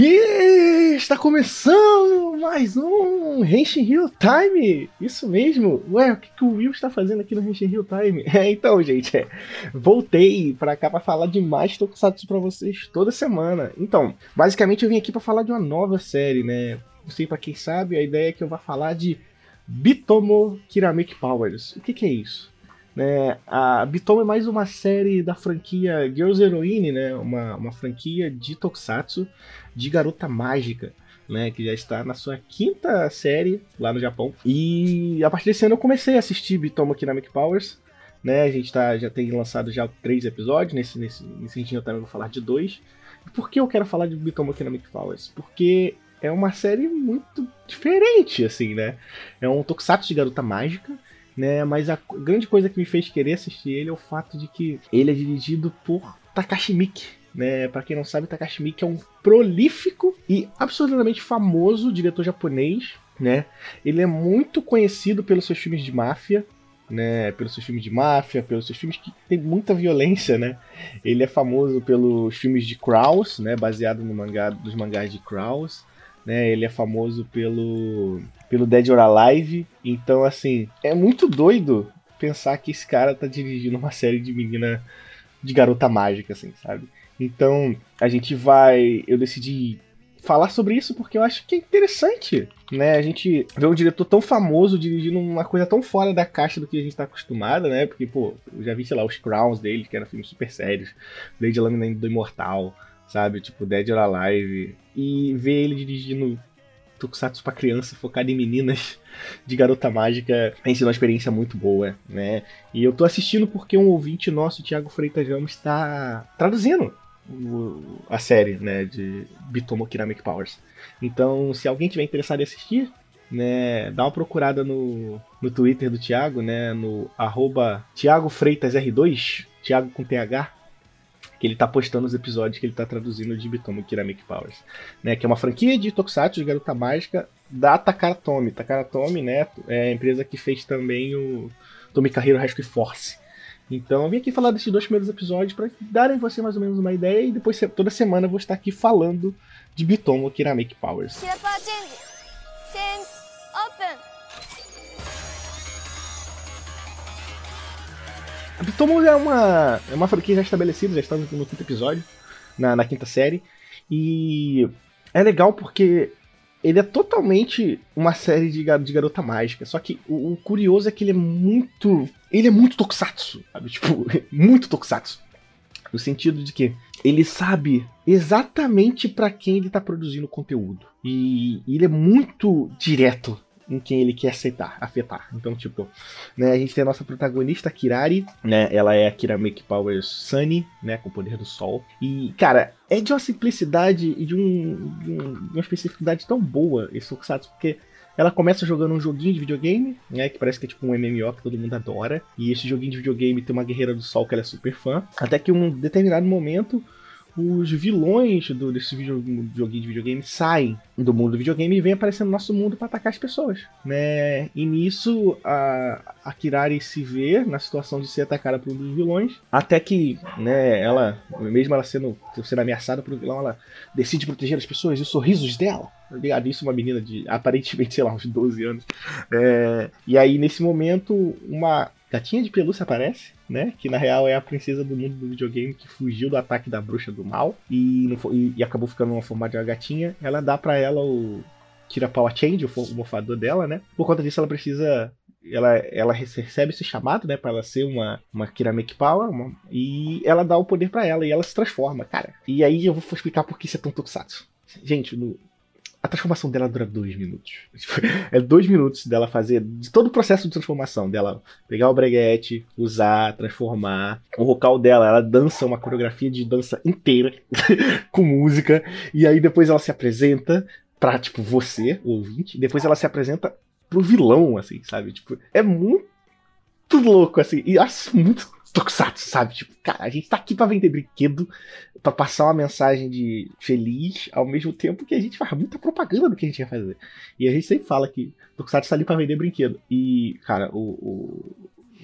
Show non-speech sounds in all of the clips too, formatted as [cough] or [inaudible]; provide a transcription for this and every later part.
E está começando mais um Henshin Hill Time! Isso mesmo! Ué, o que, que o Will está fazendo aqui no Henshin Hill Time? [laughs] É, então, gente, é, voltei para cá para falar de mais Tokusatsu para vocês toda semana. Então, basicamente eu vim aqui para falar de uma nova série, né? Não sei para quem sabe, a ideia é que eu vá falar de Bitomo Kirameki Powers. O que, que é isso? Né, a Bitomo é mais uma série da franquia Girls Heroine, né? Uma, uma franquia de Tokusatsu de Garota Mágica, né? Que já está na sua quinta série lá no Japão. E a partir desse ano eu comecei a assistir Bitomo Kinamic Powers. Né, a gente tá, já tem lançado já três episódios, nesse, nesse, nesse eu também vou falar de dois. Por que eu quero falar de Bitomo Kinamic Powers? Porque é uma série muito diferente, assim, né? É um tokusatsu de garota mágica, né? Mas a grande coisa que me fez querer assistir ele é o fato de que ele é dirigido por Takashi Miike, né? Para quem não sabe, Takashi Miike é um prolífico e absolutamente famoso diretor japonês, né? Ele é muito conhecido pelos seus filmes de máfia, né, pelos seus filmes de máfia, pelos seus filmes que tem muita violência, né? Ele é famoso pelos filmes de Kraus, né, baseado no mangá dos mangás de Kraus, né? Ele é famoso pelo pelo Dead or Alive. Então, assim, é muito doido pensar que esse cara tá dirigindo uma série de menina de garota mágica, assim, sabe? Então, a gente vai. Eu decidi falar sobre isso porque eu acho que é interessante, né? A gente vê um diretor tão famoso dirigindo uma coisa tão fora da caixa do que a gente tá acostumado, né? Porque, pô, eu já vi, sei lá, os Crowns dele, que eram filmes super sérios, Blade Runner do Imortal, sabe? Tipo, Dead or Alive. E ver ele dirigindo Tokusatsu pra criança, focado em meninas de garota mágica, tem sido uma experiência muito boa, né? E eu tô assistindo porque um ouvinte nosso, Thiago Freitas Ramos, está traduzindo a série, né, de Bitomo Kinamic Powers. Então, se alguém tiver interessado em assistir, né, dá uma procurada no, no Twitter do Thiago, né, no arroba Thiago Freitas R2, Thiago com TH, que ele tá postando os episódios que ele tá traduzindo de Bitomo Kinamic Powers, né, que é uma franquia de Tokusatsu de garota mágica da Takara Tomy. Takara Tomy, né, é a empresa que fez também o Tomikahiro Rescue Force, então eu vim aqui falar desses dois primeiros episódios para darem você mais ou menos uma ideia e depois toda semana eu vou estar aqui falando de Bitomo Kiramake Powers. A Bitomo é uma, é uma franquia já estabelecida, já está no, quinto episódio, na, na quinta série. E é legal porque ele é totalmente uma série de, de garota mágica. Só que o, o, curioso é que ele é muito. Ele é muito tokusatsu, sabe? Tipo, [laughs] muito tokusatsu. No sentido de que ele sabe exatamente para quem ele tá produzindo conteúdo. E, e ele é muito direto em quem ele quer aceitar, afetar. Então, tipo, né, a gente tem a nossa protagonista, Kirari, né? Ela é a Kirameki Powers Sunny, né? Com o poder do sol. E, cara, é de uma simplicidade e de, um, de, um, de uma especificidade tão boa esse Tokusatsu, porque ela começa jogando um joguinho de videogame, né? Que parece que é tipo um MMO que todo mundo adora. E esse joguinho de videogame tem uma guerreira do sol que ela é super fã. Até que em um determinado momento os vilões do, desse video, joguinho de videogame saem do mundo do videogame e vêm aparecendo no nosso mundo para atacar as pessoas, né? E nisso a, a Kirari se vê na situação de ser atacada por um dos vilões, até que, né, ela, mesmo ela sendo, sendo ameaçada por um vilão, ela decide proteger as pessoas e os sorrisos dela. Tá ligado? Isso uma menina de aparentemente, sei lá, uns 12 anos. É, e aí, nesse momento, uma gatinha de pelúcia aparece né? Que na real é a princesa do mundo do videogame que fugiu do ataque da bruxa do mal e, e, e acabou ficando uma forma de uma gatinha. Ela dá para ela o tira power change, o, morfador dela, né? Por conta disso, ela precisa ela, ela recebe esse chamado, né, para ela ser uma uma Kirameki Power, uma, e ela dá o poder para ela e ela se transforma, cara. E aí eu vou explicar por que isso é tão tokusatsu. Gente, no, a transformação dela dura dois minutos. [laughs] É dois minutos dela fazer de todo o processo de transformação dela pegar o breguete, usar, transformar. O vocal dela, ela dança uma coreografia de dança inteira [laughs] com música e aí depois ela se apresenta pra, tipo, você, o ouvinte, depois ela se apresenta pro vilão, assim, sabe? Tipo, é muito louco, assim, e acho muito tokusatsu, sabe? Tipo, cara, a gente tá aqui para vender brinquedo, para passar uma mensagem de feliz, ao mesmo tempo que a gente faz muita propaganda do que a gente ia fazer. E a gente sempre fala que tokusatsu tá ali para vender brinquedo. E, cara, o, o,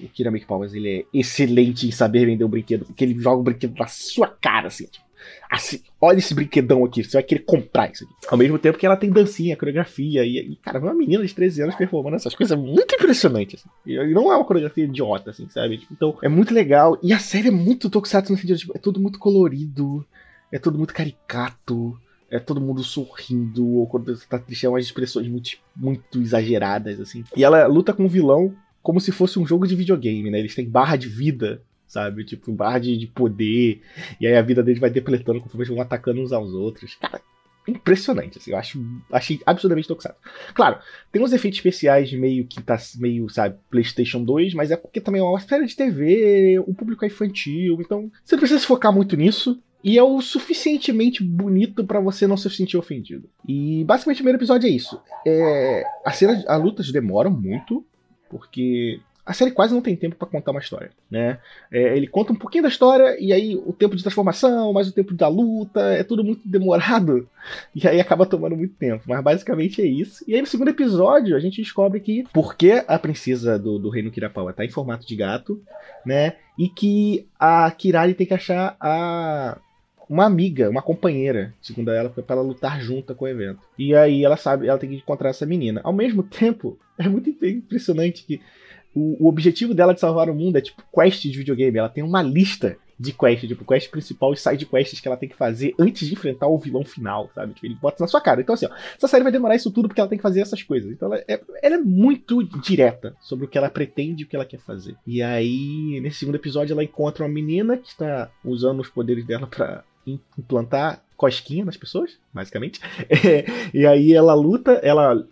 o Kiramiki Powers, ele é excelente em saber vender o brinquedo, porque ele joga o brinquedo na sua cara, assim, tipo, assim, olha esse brinquedão aqui, você vai querer comprar isso aqui. Ao mesmo tempo que ela tem dancinha, coreografia, e, e cara, uma menina de 13 anos performando essas coisas é muito impressionante, assim. E não é uma coreografia idiota, assim, sabe? Tipo, então, é muito legal. E a série é muito tokusatsu no sentido, tipo, é tudo muito colorido, é tudo muito caricato, é todo mundo sorrindo, ou quando você tá triste, é umas expressões muito, muito exageradas, assim. E ela luta com o vilão como se fosse um jogo de videogame, né? Eles têm barra de vida, sabe? Tipo, barra de, de poder, e aí a vida deles vai depletando conforme eles vão atacando uns aos outros. Cara, impressionante, assim, eu acho, achei absurdamente tokusatsu. Claro, tem uns efeitos especiais meio que tá meio, sabe, PlayStation 2, mas é porque também é uma série de TV, o público é infantil, então você não precisa se focar muito nisso. E é o suficientemente bonito para você não se sentir ofendido. E basicamente o primeiro episódio é isso. É, a cena, as lutas demoram muito, porque a série quase não tem tempo para contar uma história, né? É, ele conta um pouquinho da história e aí o tempo de transformação, mais o tempo da luta, é tudo muito demorado [laughs] e aí acaba tomando muito tempo. Mas basicamente é isso. E aí no segundo episódio a gente descobre que porque a princesa do, do reino Kirapawa tá em formato de gato, né? E que a Kirari tem que achar a uma amiga, uma companheira, segundo ela, para ela lutar junto com o evento. E aí ela sabe, ela tem que encontrar essa menina. Ao mesmo tempo, [laughs] é muito impressionante que o, o, objetivo dela de salvar o mundo é tipo quest de videogame. Ela tem uma lista de quests, tipo, quest principal e side quests que ela tem que fazer antes de enfrentar o vilão final, sabe? Tipo, ele bota na sua cara. Então, assim, ó, essa série vai demorar isso tudo porque ela tem que fazer essas coisas. Então, ela é, ela é muito direta sobre o que ela pretende e o que ela quer fazer. E aí, nesse segundo episódio, ela encontra uma menina que está usando os poderes dela para implantar cosquinha nas pessoas, basicamente. [laughs] É, e aí ela luta, ela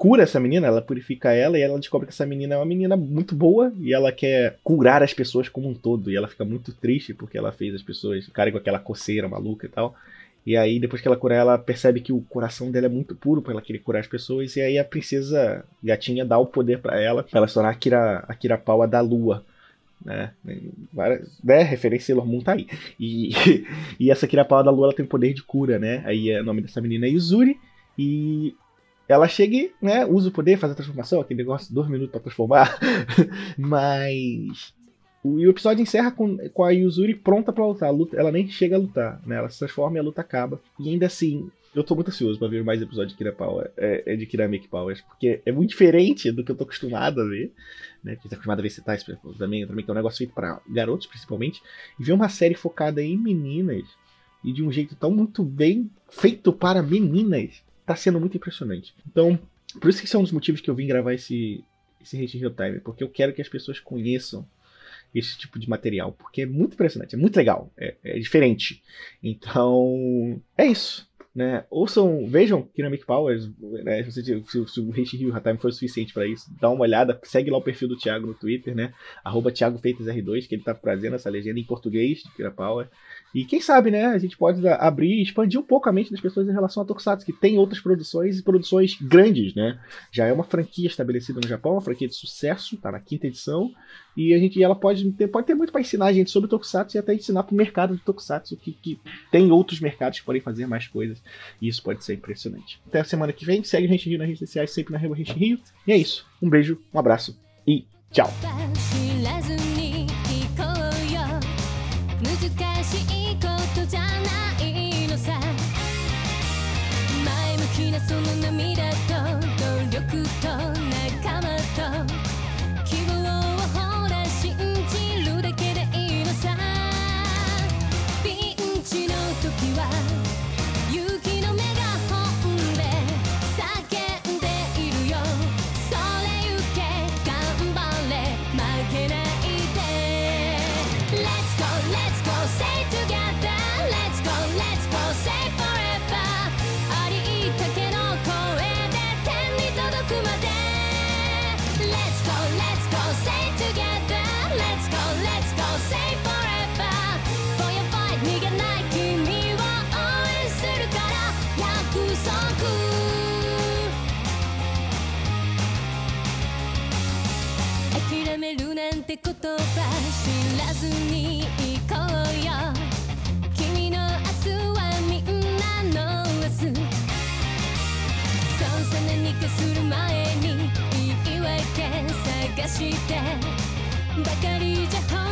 cura essa menina, ela purifica ela e ela descobre que essa menina é uma menina muito boa e ela quer curar as pessoas como um todo. E ela fica muito triste porque ela fez as pessoas ficarem com aquela coceira maluca e tal. E aí, depois que ela cura ela, percebe que o coração dela é muito puro para ela querer curar as pessoas. E aí a princesa gatinha dá o poder para ela, pra ela se tornar a Kira, a Kira Paua da lua. Né? Várias, né? Referência Sailor Moon tá aí. E, [laughs] e essa Kira Paua da lua ela tem poder de cura, né? Aí é, o nome dessa menina é Yuzuri. E ela chega e né, usa o poder, faz a transformação, aquele negócio, dois minutos para transformar. [laughs] Mas. O, e o episódio encerra com, com a Yuzuri pronta pra lutar. Luta, ela nem chega a lutar, né? Ela se transforma e a luta acaba. E ainda assim, eu tô muito ansioso pra ver mais episódios de Kira Power, é, é de Kiramik Powers, porque é muito diferente do que eu tô acostumado a ver, né? Porque tá acostumado a ver Setais também, também, que é um negócio feito para garotos, principalmente, e ver uma série focada em meninas e de um jeito tão muito bem feito para meninas tá sendo muito impressionante. Então, por isso que esse é um dos motivos que eu vim gravar esse, esse Hate Real Time, porque eu quero que as pessoas conheçam esse tipo de material, porque é muito impressionante, é muito legal, é, é diferente. Então, é isso. Né? Ouçam, vejam Dynamic Powers, né? se, se, se, o Hate Rio Time for suficiente para isso, dá uma olhada, segue lá o perfil do Thiago no Twitter, né? Arroba ThiagoFeitasR2, que ele tá trazendo essa legenda em português de Kira Power. E quem sabe, né, a gente pode abrir e expandir um pouco a mente das pessoas em relação a Tokusatsu, que tem outras produções e produções grandes, né? Já é uma franquia estabelecida no Japão, uma franquia de sucesso, tá na quinta edição, e a gente ela pode ter, pode ter muito para ensinar a gente sobre Tokusatsu e até ensinar pro mercado de Tokusatsu, que, que tem outros mercados que podem fazer mais coisas, e isso pode ser impressionante. Até a semana que vem, segue a gente nas redes sociais, sempre na Gente Rio, e é isso. Um beijo, um abraço e tchau! きなしてばかりじゃ